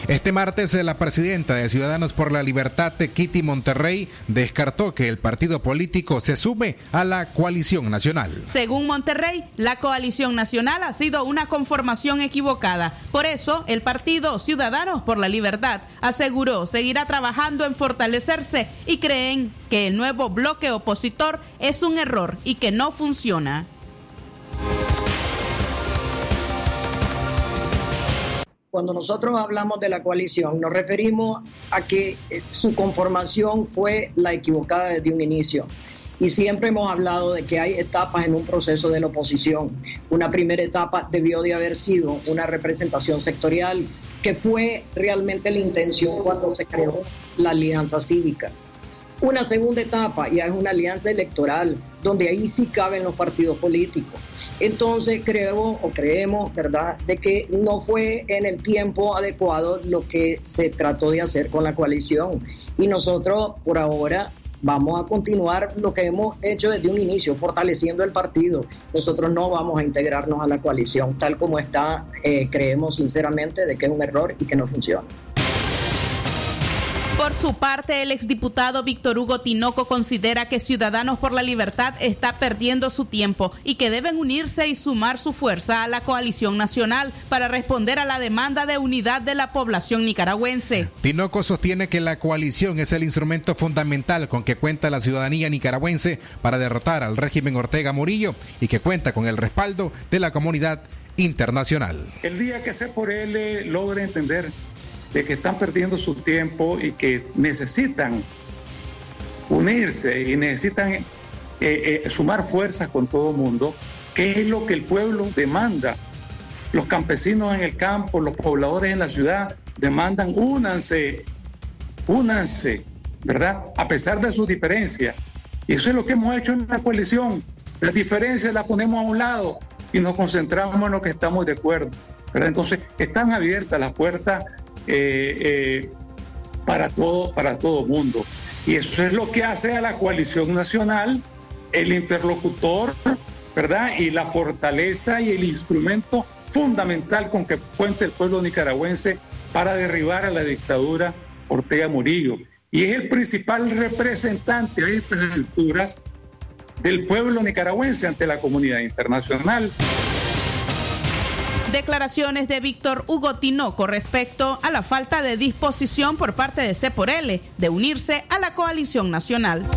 Este martes, la presidenta de Ciudadanos por la Libertad, Kitty Monterrey, descartó que el partido político se sume a la coalición nacional. Según Monterrey, la coalición nacional ha sido una conformación equivocada. Por eso, el partido Ciudadanos por la Libertad aseguró seguirá trabajando en fortalecerse y creen que el nuevo bloque opositor es un error y que no funciona. Cuando nosotros hablamos de la coalición, nos referimos a que eh, su conformación fue la equivocada desde un inicio. Y siempre hemos hablado de que hay etapas en un proceso de la oposición. Una primera etapa debió de haber sido una representación sectorial, que fue realmente la intención cuando se creó la alianza cívica. Una segunda etapa ya es una alianza electoral, donde ahí sí caben los partidos políticos. Entonces creo o creemos, ¿verdad?, de que no fue en el tiempo adecuado lo que se trató de hacer con la coalición. Y nosotros, por ahora, vamos a continuar lo que hemos hecho desde un inicio, fortaleciendo el partido. Nosotros no vamos a integrarnos a la coalición tal como está. Eh, creemos sinceramente de que es un error y que no funciona. Por su parte, el exdiputado Víctor Hugo Tinoco considera que Ciudadanos por la Libertad está perdiendo su tiempo y que deben unirse y sumar su fuerza a la coalición nacional para responder a la demanda de unidad de la población nicaragüense. Tinoco sostiene que la coalición es el instrumento fundamental con que cuenta la ciudadanía nicaragüense para derrotar al régimen Ortega Murillo y que cuenta con el respaldo de la comunidad internacional. El día que C por L logre entender de que están perdiendo su tiempo y que necesitan unirse y necesitan eh, eh, sumar fuerzas con todo el mundo, ¿qué es lo que el pueblo demanda? Los campesinos en el campo, los pobladores en la ciudad demandan, únanse, únanse, ¿verdad? A pesar de sus diferencias. Y eso es lo que hemos hecho en la coalición. Las diferencias las ponemos a un lado y nos concentramos en lo que estamos de acuerdo. Entonces, están abiertas las puertas eh, para todo para todo mundo. Y eso es lo que hace a la coalición nacional el interlocutor, ¿verdad? Y la fortaleza y el instrumento fundamental con que cuenta el pueblo nicaragüense para derribar a la dictadura Ortega Murillo. Y es el principal representante a estas alturas del pueblo nicaragüense ante la comunidad internacional. Declaraciones de Víctor Hugo Tinoco respecto a la falta de disposición por parte de C por L de unirse a la coalición nacional.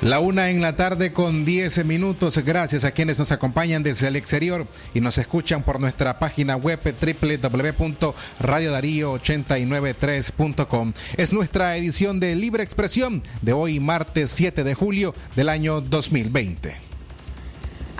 La una en la tarde con 10 minutos. Gracias a quienes nos acompañan desde el exterior y nos escuchan por nuestra página web www.radiodarío893.com. Es nuestra edición de Libre Expresión de hoy, martes 7 de julio del año 2020.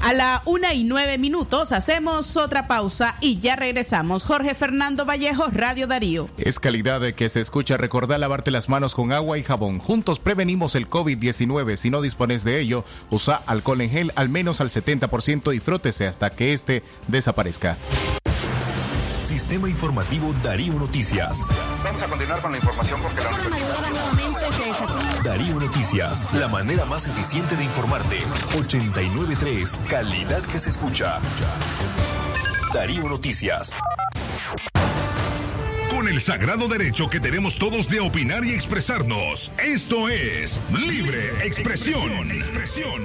A la una y nueve minutos hacemos otra pausa y ya regresamos. Jorge Fernando Vallejo, Radio Darío. Es calidad de que se escucha. Recordar lavarte las manos con agua y jabón. Juntos prevenimos el COVID-19. Si no dispones de ello, usa alcohol en gel al menos al 70% y frótese hasta que este desaparezca. Sistema Informativo Darío Noticias. Vamos a continuar con la información porque la Darío Noticias, la manera más eficiente de informarte. 893, calidad que se escucha. Darío Noticias. Con el sagrado derecho que tenemos todos de opinar y expresarnos. Esto es Libre Expresión. Expresión.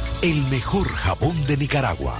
el mejor jabón de Nicaragua.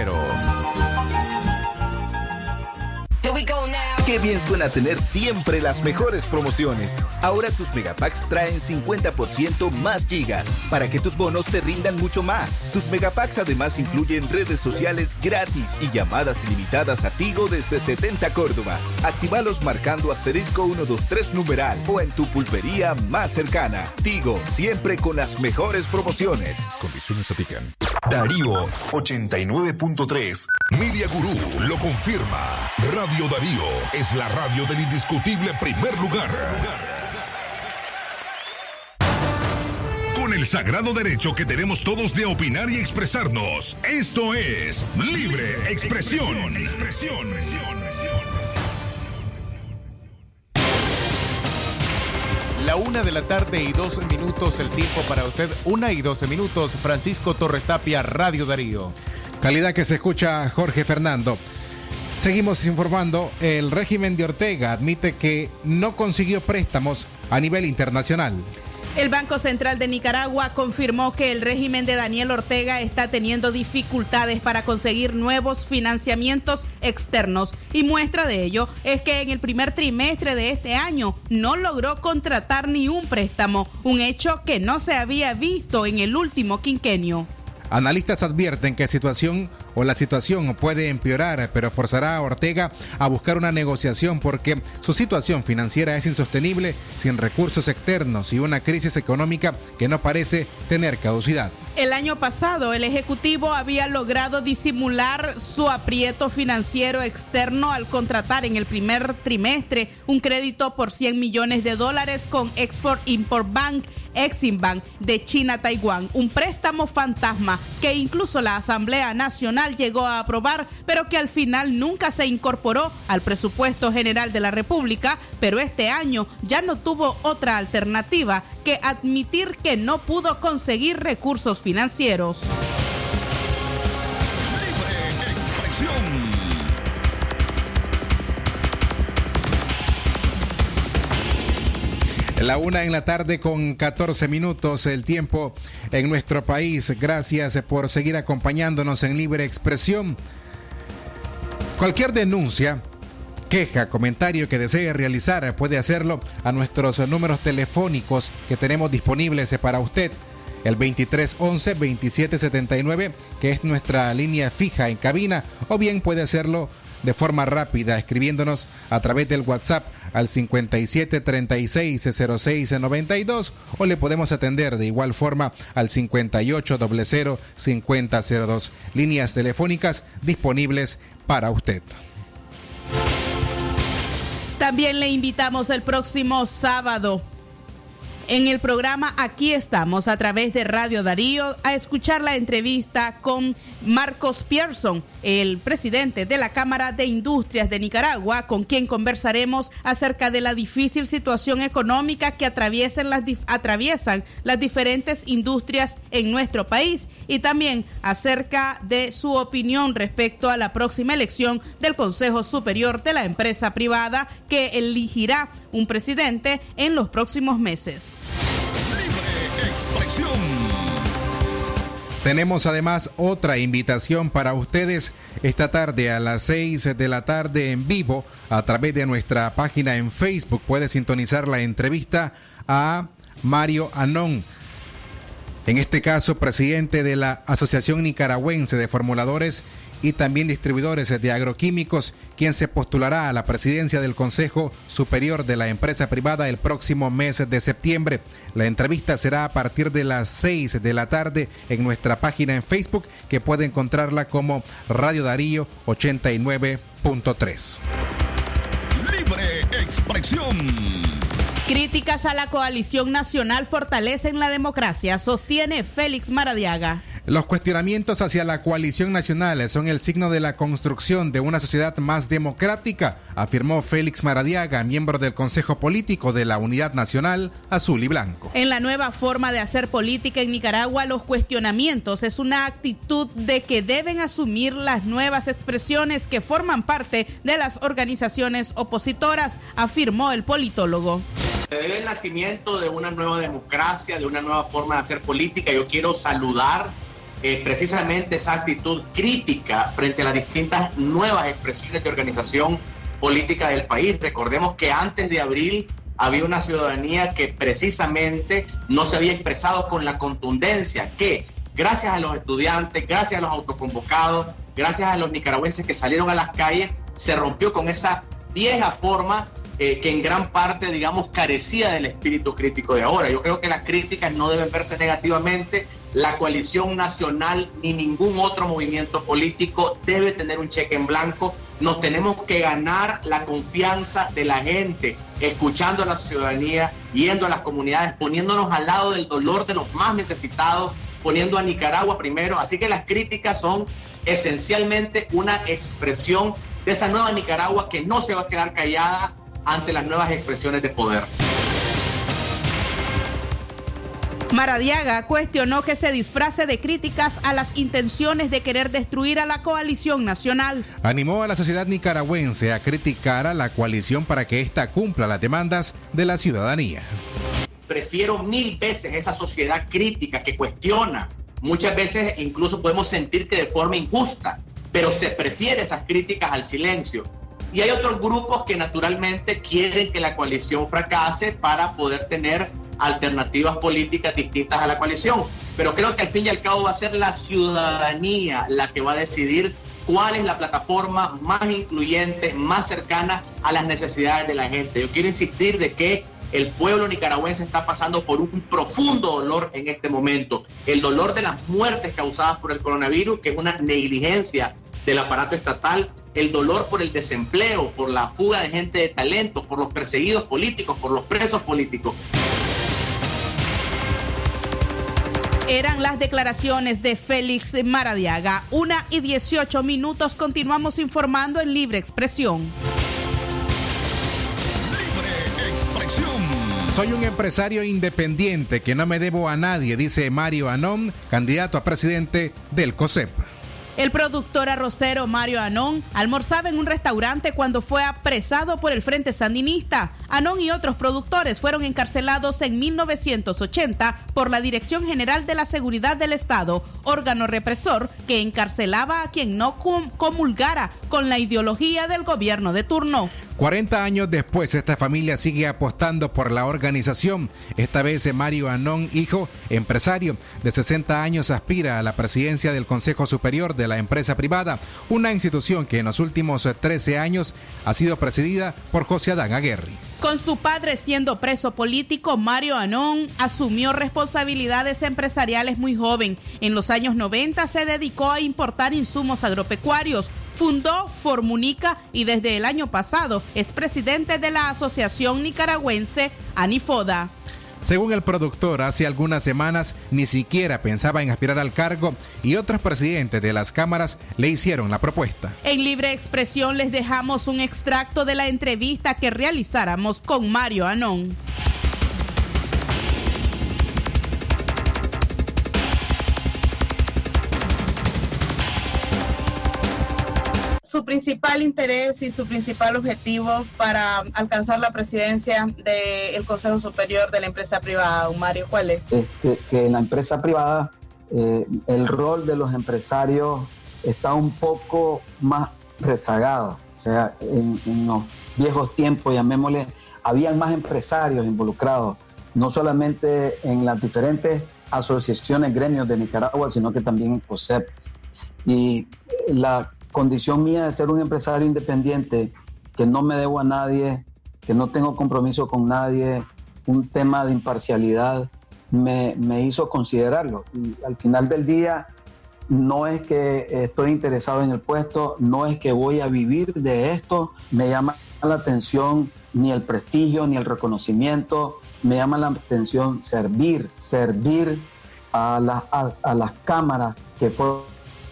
cero. Qué bien suena tener siempre las mejores promociones. Ahora tus megapacks traen 50% más gigas para que tus bonos te rindan mucho más. Tus megapacks además incluyen redes sociales gratis y llamadas ilimitadas a Tigo desde 70 Córdoba. Actívalos marcando asterisco 123 numeral o en tu pulpería más cercana. Tigo, siempre con las mejores promociones. Condiciones aplican. Darío 89.3. Media Gurú lo confirma. Radio Darío es la radio del indiscutible primer lugar. Con el sagrado derecho que tenemos todos de opinar y expresarnos. Esto es Libre Expresión. La una de la tarde y 12 minutos, el tiempo para usted. Una y 12 minutos. Francisco Torres Tapia, Radio Darío. Calidad que se escucha Jorge Fernando. Seguimos informando, el régimen de Ortega admite que no consiguió préstamos a nivel internacional. El Banco Central de Nicaragua confirmó que el régimen de Daniel Ortega está teniendo dificultades para conseguir nuevos financiamientos externos y muestra de ello es que en el primer trimestre de este año no logró contratar ni un préstamo, un hecho que no se había visto en el último quinquenio. Analistas advierten que situación o la situación puede empeorar, pero forzará a Ortega a buscar una negociación porque su situación financiera es insostenible sin recursos externos y una crisis económica que no parece tener caducidad. El año pasado el Ejecutivo había logrado disimular su aprieto financiero externo al contratar en el primer trimestre un crédito por 100 millones de dólares con Export Import Bank, Exim Bank de China Taiwán, un préstamo fantasma que incluso la Asamblea Nacional llegó a aprobar, pero que al final nunca se incorporó al presupuesto general de la República, pero este año ya no tuvo otra alternativa que admitir que no pudo conseguir recursos financieros. La una en la tarde con 14 minutos el tiempo en nuestro país. Gracias por seguir acompañándonos en Libre Expresión. Cualquier denuncia, queja, comentario que desee realizar puede hacerlo a nuestros números telefónicos que tenemos disponibles para usted. El 2311-2779, que es nuestra línea fija en cabina, o bien puede hacerlo de forma rápida escribiéndonos a través del WhatsApp al 57 36 06 92 o le podemos atender de igual forma al 58 00 50 02. Líneas telefónicas disponibles para usted. También le invitamos el próximo sábado en el programa Aquí estamos a través de Radio Darío a escuchar la entrevista con Marcos Pearson, el presidente de la Cámara de Industrias de Nicaragua, con quien conversaremos acerca de la difícil situación económica que atraviesan las, atraviesan las diferentes industrias en nuestro país y también acerca de su opinión respecto a la próxima elección del Consejo Superior de la Empresa Privada que elegirá un presidente en los próximos meses. Tenemos además otra invitación para ustedes esta tarde a las 6 de la tarde en vivo a través de nuestra página en Facebook. Puede sintonizar la entrevista a Mario Anón. En este caso, presidente de la Asociación Nicaragüense de Formuladores y también distribuidores de agroquímicos, quien se postulará a la presidencia del Consejo Superior de la Empresa Privada el próximo mes de septiembre. La entrevista será a partir de las 6 de la tarde en nuestra página en Facebook, que puede encontrarla como Radio Darío 89.3. expresión. Críticas a la coalición nacional fortalecen la democracia, sostiene Félix Maradiaga. Los cuestionamientos hacia la coalición nacional son el signo de la construcción de una sociedad más democrática, afirmó Félix Maradiaga, miembro del Consejo Político de la Unidad Nacional Azul y Blanco. En la nueva forma de hacer política en Nicaragua, los cuestionamientos es una actitud de que deben asumir las nuevas expresiones que forman parte de las organizaciones opositoras, afirmó el politólogo. Se debe el nacimiento de una nueva democracia, de una nueva forma de hacer política. Yo quiero saludar eh, precisamente esa actitud crítica frente a las distintas nuevas expresiones de organización política del país. Recordemos que antes de abril había una ciudadanía que precisamente no se había expresado con la contundencia que gracias a los estudiantes, gracias a los autoconvocados, gracias a los nicaragüenses que salieron a las calles, se rompió con esa vieja forma eh, que en gran parte, digamos, carecía del espíritu crítico de ahora. Yo creo que las críticas no deben verse negativamente. La coalición nacional ni ningún otro movimiento político debe tener un cheque en blanco. Nos tenemos que ganar la confianza de la gente, escuchando a la ciudadanía, yendo a las comunidades, poniéndonos al lado del dolor de los más necesitados, poniendo a Nicaragua primero. Así que las críticas son esencialmente una expresión de esa nueva Nicaragua que no se va a quedar callada ante las nuevas expresiones de poder. Maradiaga cuestionó que se disfrace de críticas a las intenciones de querer destruir a la coalición nacional. Animó a la sociedad nicaragüense a criticar a la coalición para que ésta cumpla las demandas de la ciudadanía. Prefiero mil veces esa sociedad crítica que cuestiona. Muchas veces incluso podemos sentir que de forma injusta, pero se prefiere esas críticas al silencio. Y hay otros grupos que naturalmente quieren que la coalición fracase para poder tener alternativas políticas distintas a la coalición. Pero creo que al fin y al cabo va a ser la ciudadanía la que va a decidir cuál es la plataforma más incluyente, más cercana a las necesidades de la gente. Yo quiero insistir de que el pueblo nicaragüense está pasando por un profundo dolor en este momento. El dolor de las muertes causadas por el coronavirus, que es una negligencia del aparato estatal, el dolor por el desempleo, por la fuga de gente de talento, por los perseguidos políticos, por los presos políticos. Eran las declaraciones de Félix Maradiaga. Una y 18 minutos continuamos informando en Libre Expresión. Libre Expresión. Soy un empresario independiente que no me debo a nadie, dice Mario Anón, candidato a presidente del COSEP. El productor arrocero Mario Anón almorzaba en un restaurante cuando fue apresado por el Frente Sandinista. Anón y otros productores fueron encarcelados en 1980 por la Dirección General de la Seguridad del Estado, órgano represor que encarcelaba a quien no comulgara con la ideología del gobierno de turno. 40 años después, esta familia sigue apostando por la organización. Esta vez Mario Anón, hijo, empresario de 60 años, aspira a la presidencia del Consejo Superior de la empresa privada, una institución que en los últimos 13 años ha sido presidida por José Adán Aguerri. Con su padre siendo preso político, Mario Anón asumió responsabilidades empresariales muy joven. En los años 90 se dedicó a importar insumos agropecuarios, fundó Formunica y desde el año pasado es presidente de la Asociación Nicaragüense Anifoda. Según el productor, hace algunas semanas ni siquiera pensaba en aspirar al cargo y otros presidentes de las cámaras le hicieron la propuesta. En libre expresión les dejamos un extracto de la entrevista que realizáramos con Mario Anón. Su principal interés y su principal objetivo para alcanzar la presidencia del Consejo Superior de la empresa privada, Mario, ¿cuál es? que, que en la empresa privada eh, el rol de los empresarios está un poco más rezagado. O sea, en, en los viejos tiempos, llamémosle, habían más empresarios involucrados, no solamente en las diferentes asociaciones, gremios de Nicaragua, sino que también en COSEP. Y la condición mía de ser un empresario independiente, que no me debo a nadie, que no tengo compromiso con nadie, un tema de imparcialidad, me, me hizo considerarlo. Y al final del día, no es que estoy interesado en el puesto, no es que voy a vivir de esto, me llama la atención ni el prestigio ni el reconocimiento, me llama la atención servir, servir a, la- a- a las cámaras que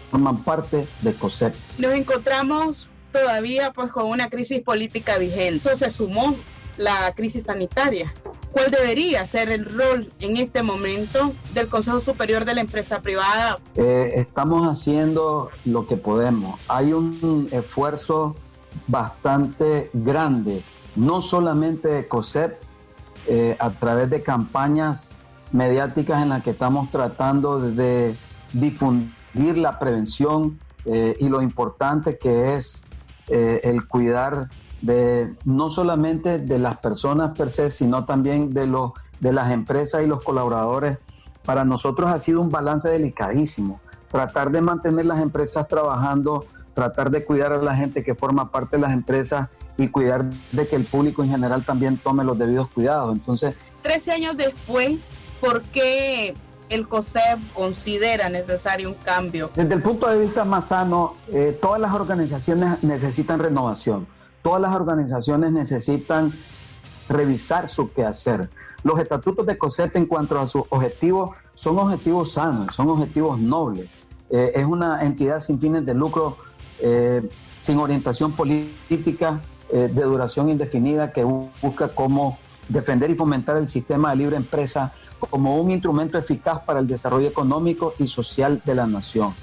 forman parte de COSEP. Nos encontramos todavía pues con una crisis política vigente. Entonces se sumó la crisis sanitaria. ¿Cuál debería ser el rol en este momento del Consejo Superior de la Empresa Privada? Eh, estamos haciendo lo que podemos. Hay un esfuerzo bastante grande, no solamente de COSEP, eh, a través de campañas mediáticas en las que estamos tratando de difundir la prevención eh, y lo importante que es eh, el cuidar de no solamente de las personas per se, sino también de, los, de las empresas y los colaboradores. Para nosotros ha sido un balance delicadísimo. Tratar de mantener las empresas trabajando, tratar de cuidar a la gente que forma parte de las empresas y cuidar de que el público en general también tome los debidos cuidados. Entonces, 13 años después, ¿por qué el COSEP considera necesario un cambio? Desde el punto de vista más sano, eh, todas las organizaciones necesitan renovación, todas las organizaciones necesitan revisar su quehacer. Los estatutos de COSEP en cuanto a sus objetivos son objetivos sanos, son objetivos nobles. Eh, es una entidad sin fines de lucro, eh, sin orientación política, de duración indefinida, que bu- busca cómo defender y fomentar el sistema de libre empresa como un instrumento eficaz para el desarrollo económico y social de la nación.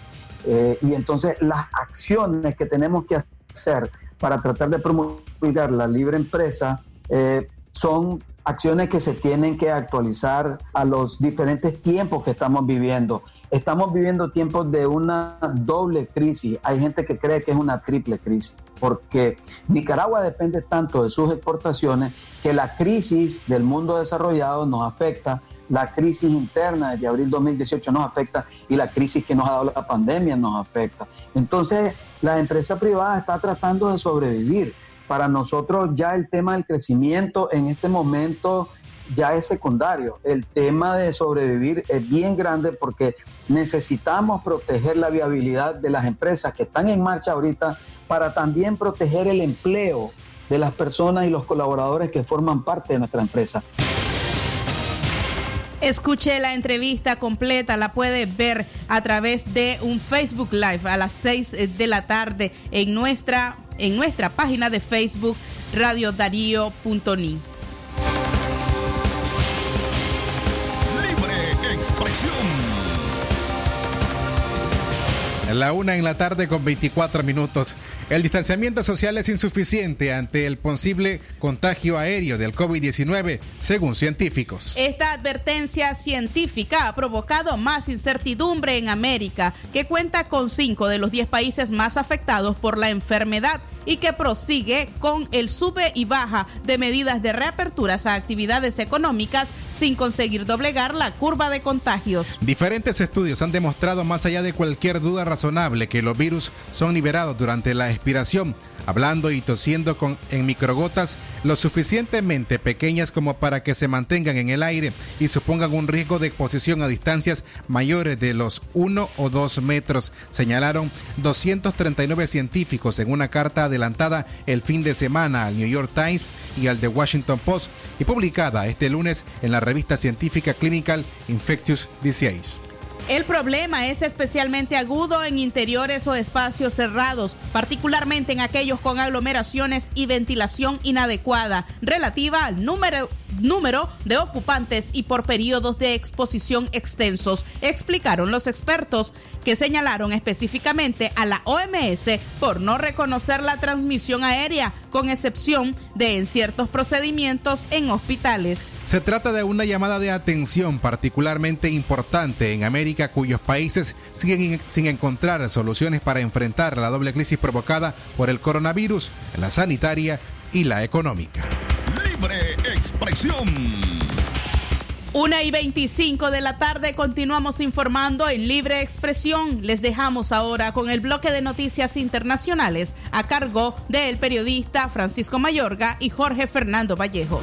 Eh, y entonces las acciones que tenemos que hacer para tratar de promover la libre empresa eh, son acciones que se tienen que actualizar a los diferentes tiempos que estamos viviendo. Estamos viviendo tiempos de una doble crisis. Hay gente que cree que es una triple crisis, porque Nicaragua depende tanto de sus exportaciones que la crisis del mundo desarrollado nos afecta, la crisis interna desde abril 2018 nos afecta y la crisis que nos ha dado la pandemia nos afecta. Entonces, la empresa privada está tratando de sobrevivir. Para nosotros ya el tema del crecimiento en este momento ya es secundario. El tema de sobrevivir es bien grande porque necesitamos proteger la viabilidad de las empresas que están en marcha ahorita para también proteger el empleo de las personas y los colaboradores que forman parte de nuestra empresa. Escuche la entrevista completa, la puede ver a través de un Facebook Live a las 6 de la tarde en nuestra, en nuestra página de Facebook radiodarío.ni. La una en la tarde con 24 minutos. El distanciamiento social es insuficiente ante el posible contagio aéreo del COVID-19, según científicos. Esta advertencia científica ha provocado más incertidumbre en América, que cuenta con cinco de los 10 países más afectados por la enfermedad y que prosigue con el sube y baja de medidas de reaperturas a actividades económicas sin conseguir doblegar la curva de contagios. Diferentes estudios han demostrado más allá de cualquier duda razonable que los virus son liberados durante la expiración, hablando y tosiendo con, en microgotas lo suficientemente pequeñas como para que se mantengan en el aire y supongan un riesgo de exposición a distancias mayores de los 1 o 2 metros, señalaron 239 científicos en una carta adelantada el fin de semana al New York Times y al The Washington Post y publicada este lunes en la revista científica Clinical Infectious Disease. El problema es especialmente agudo en interiores o espacios cerrados, particularmente en aquellos con aglomeraciones y ventilación inadecuada, relativa al número, de ocupantes y por periodos de exposición extensos, explicaron los expertos, que señalaron específicamente a la OMS por no reconocer la transmisión aérea, con excepción de en ciertos procedimientos en hospitales. Se trata de una llamada de atención particularmente importante en América cuyos países siguen sin encontrar soluciones para enfrentar la doble crisis provocada por el coronavirus, la sanitaria y la económica. Libre expresión. Una y 25 de la tarde continuamos informando en libre expresión. Les dejamos ahora con el bloque de noticias internacionales a cargo del periodista Francisco Mayorga y Jorge Fernando Vallejos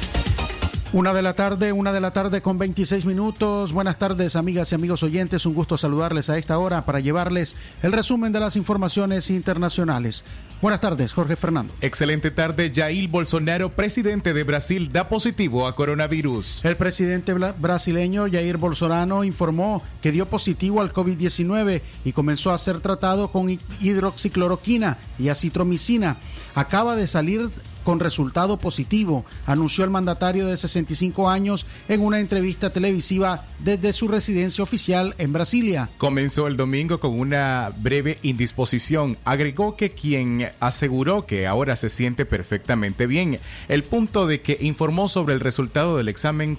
Una de la tarde, una de la tarde con 26 minutos. Buenas tardes, amigas y amigos oyentes. Un gusto saludarles a esta hora para llevarles el resumen de las informaciones internacionales. Buenas tardes, Jorge Fernando. Excelente tarde. Jair Bolsonaro, presidente de Brasil, da positivo a coronavirus. El presidente brasileño Jair Bolsonaro informó que dio positivo al COVID-19 y comenzó a ser tratado con hidroxicloroquina y acitromicina. Acaba de salir con resultado positivo, anunció el mandatario de 65 años en una entrevista televisiva desde su residencia oficial en Brasilia. Comenzó el domingo con una breve indisposición. Agregó que quien aseguró que ahora se siente perfectamente bien. El punto de que informó sobre el resultado del examen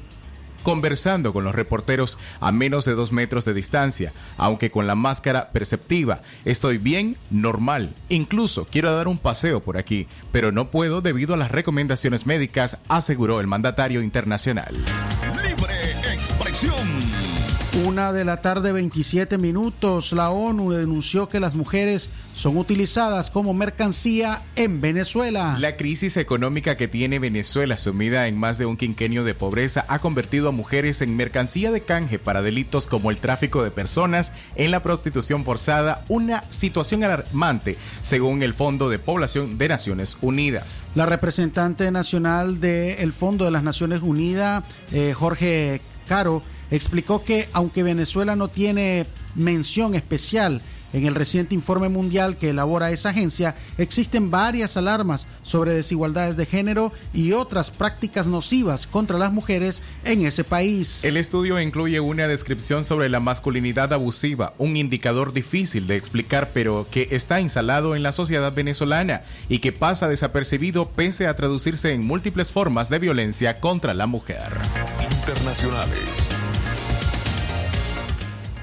conversando con los reporteros a menos de dos metros de distancia, aunque con la máscara perceptiva. Estoy bien, normal. Incluso quiero dar un paseo por aquí, pero no puedo debido a las recomendaciones médicas, aseguró el mandatario internacional. Una de la tarde, 27 minutos. La ONU denunció que las mujeres son utilizadas como mercancía en Venezuela. La crisis económica que tiene Venezuela, sumida en más de un quinquenio de pobreza, ha convertido a mujeres en mercancía de canje para delitos como el tráfico de personas, en la prostitución forzada, una situación alarmante, según el Fondo de Población de Naciones Unidas. La representante nacional del Fondo de las Naciones Unidas, eh, Jorge Caro, explicó que aunque Venezuela no tiene mención especial en el reciente informe mundial que elabora esa agencia, existen varias alarmas sobre desigualdades de género y otras prácticas nocivas contra las mujeres en ese país. El estudio incluye una descripción sobre la masculinidad abusiva, un indicador difícil de explicar pero que está instalado en la sociedad venezolana y que pasa desapercibido pese a traducirse en múltiples formas de violencia contra la mujer. Internacionales.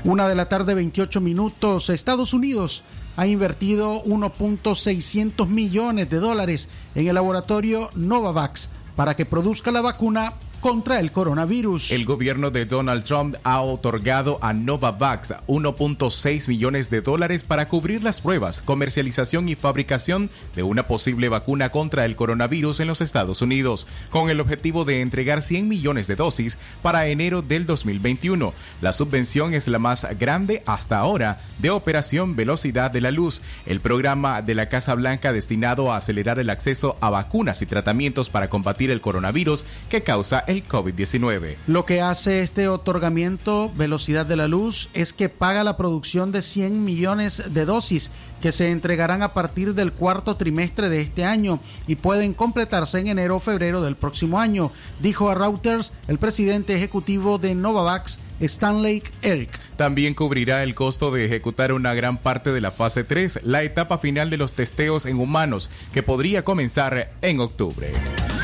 Una de la tarde, 28 minutos. Estados Unidos ha invertido 1.600 millones de dólares en el laboratorio Novavax para que produzca la vacuna contra el coronavirus. El gobierno de Donald Trump ha otorgado a Novavax 1.6 millones de dólares para cubrir las pruebas, comercialización y fabricación de una posible vacuna contra el coronavirus en los Estados Unidos, con el objetivo de entregar 100 millones de dosis para enero del 2021. La subvención es la más grande hasta ahora de Operación Velocidad de la Luz, el programa de la Casa Blanca destinado a acelerar el acceso a vacunas y tratamientos para combatir el coronavirus que causa el COVID-19. Lo que hace este otorgamiento Velocidad de la Luz es que paga la producción de 100 millones de dosis que se entregarán a partir del cuarto trimestre de este año y pueden completarse en enero o febrero del próximo año, dijo a Reuters el presidente ejecutivo de Novavax, Stanley Eric. También cubrirá el costo de ejecutar una gran parte de la fase 3, la etapa final de los testeos en humanos, que podría comenzar en octubre.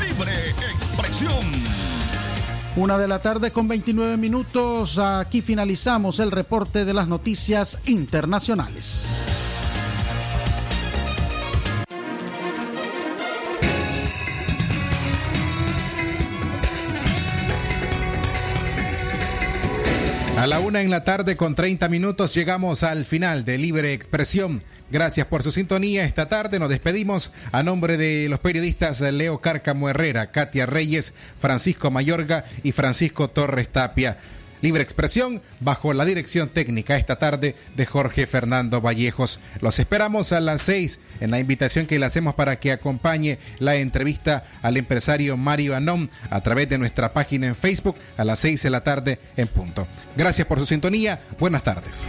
Libre expresión. Una de la tarde con 29 minutos. Aquí finalizamos el reporte de las noticias internacionales. A la una en la tarde con 30 minutos llegamos al final de Libre Expresión. Gracias por su sintonía. Esta tarde nos despedimos a nombre de los periodistas Leo Cárcamo Herrera, Katia Reyes, Francisco Mayorga y Francisco Torres Tapia. Libre Expresión bajo la dirección técnica esta tarde de Jorge Fernando Vallejos. Los esperamos a las seis en la invitación que le hacemos para que acompañe la entrevista al empresario Mario Anón a través de nuestra página en Facebook a las seis de la tarde en punto. Gracias por su sintonía. Buenas tardes.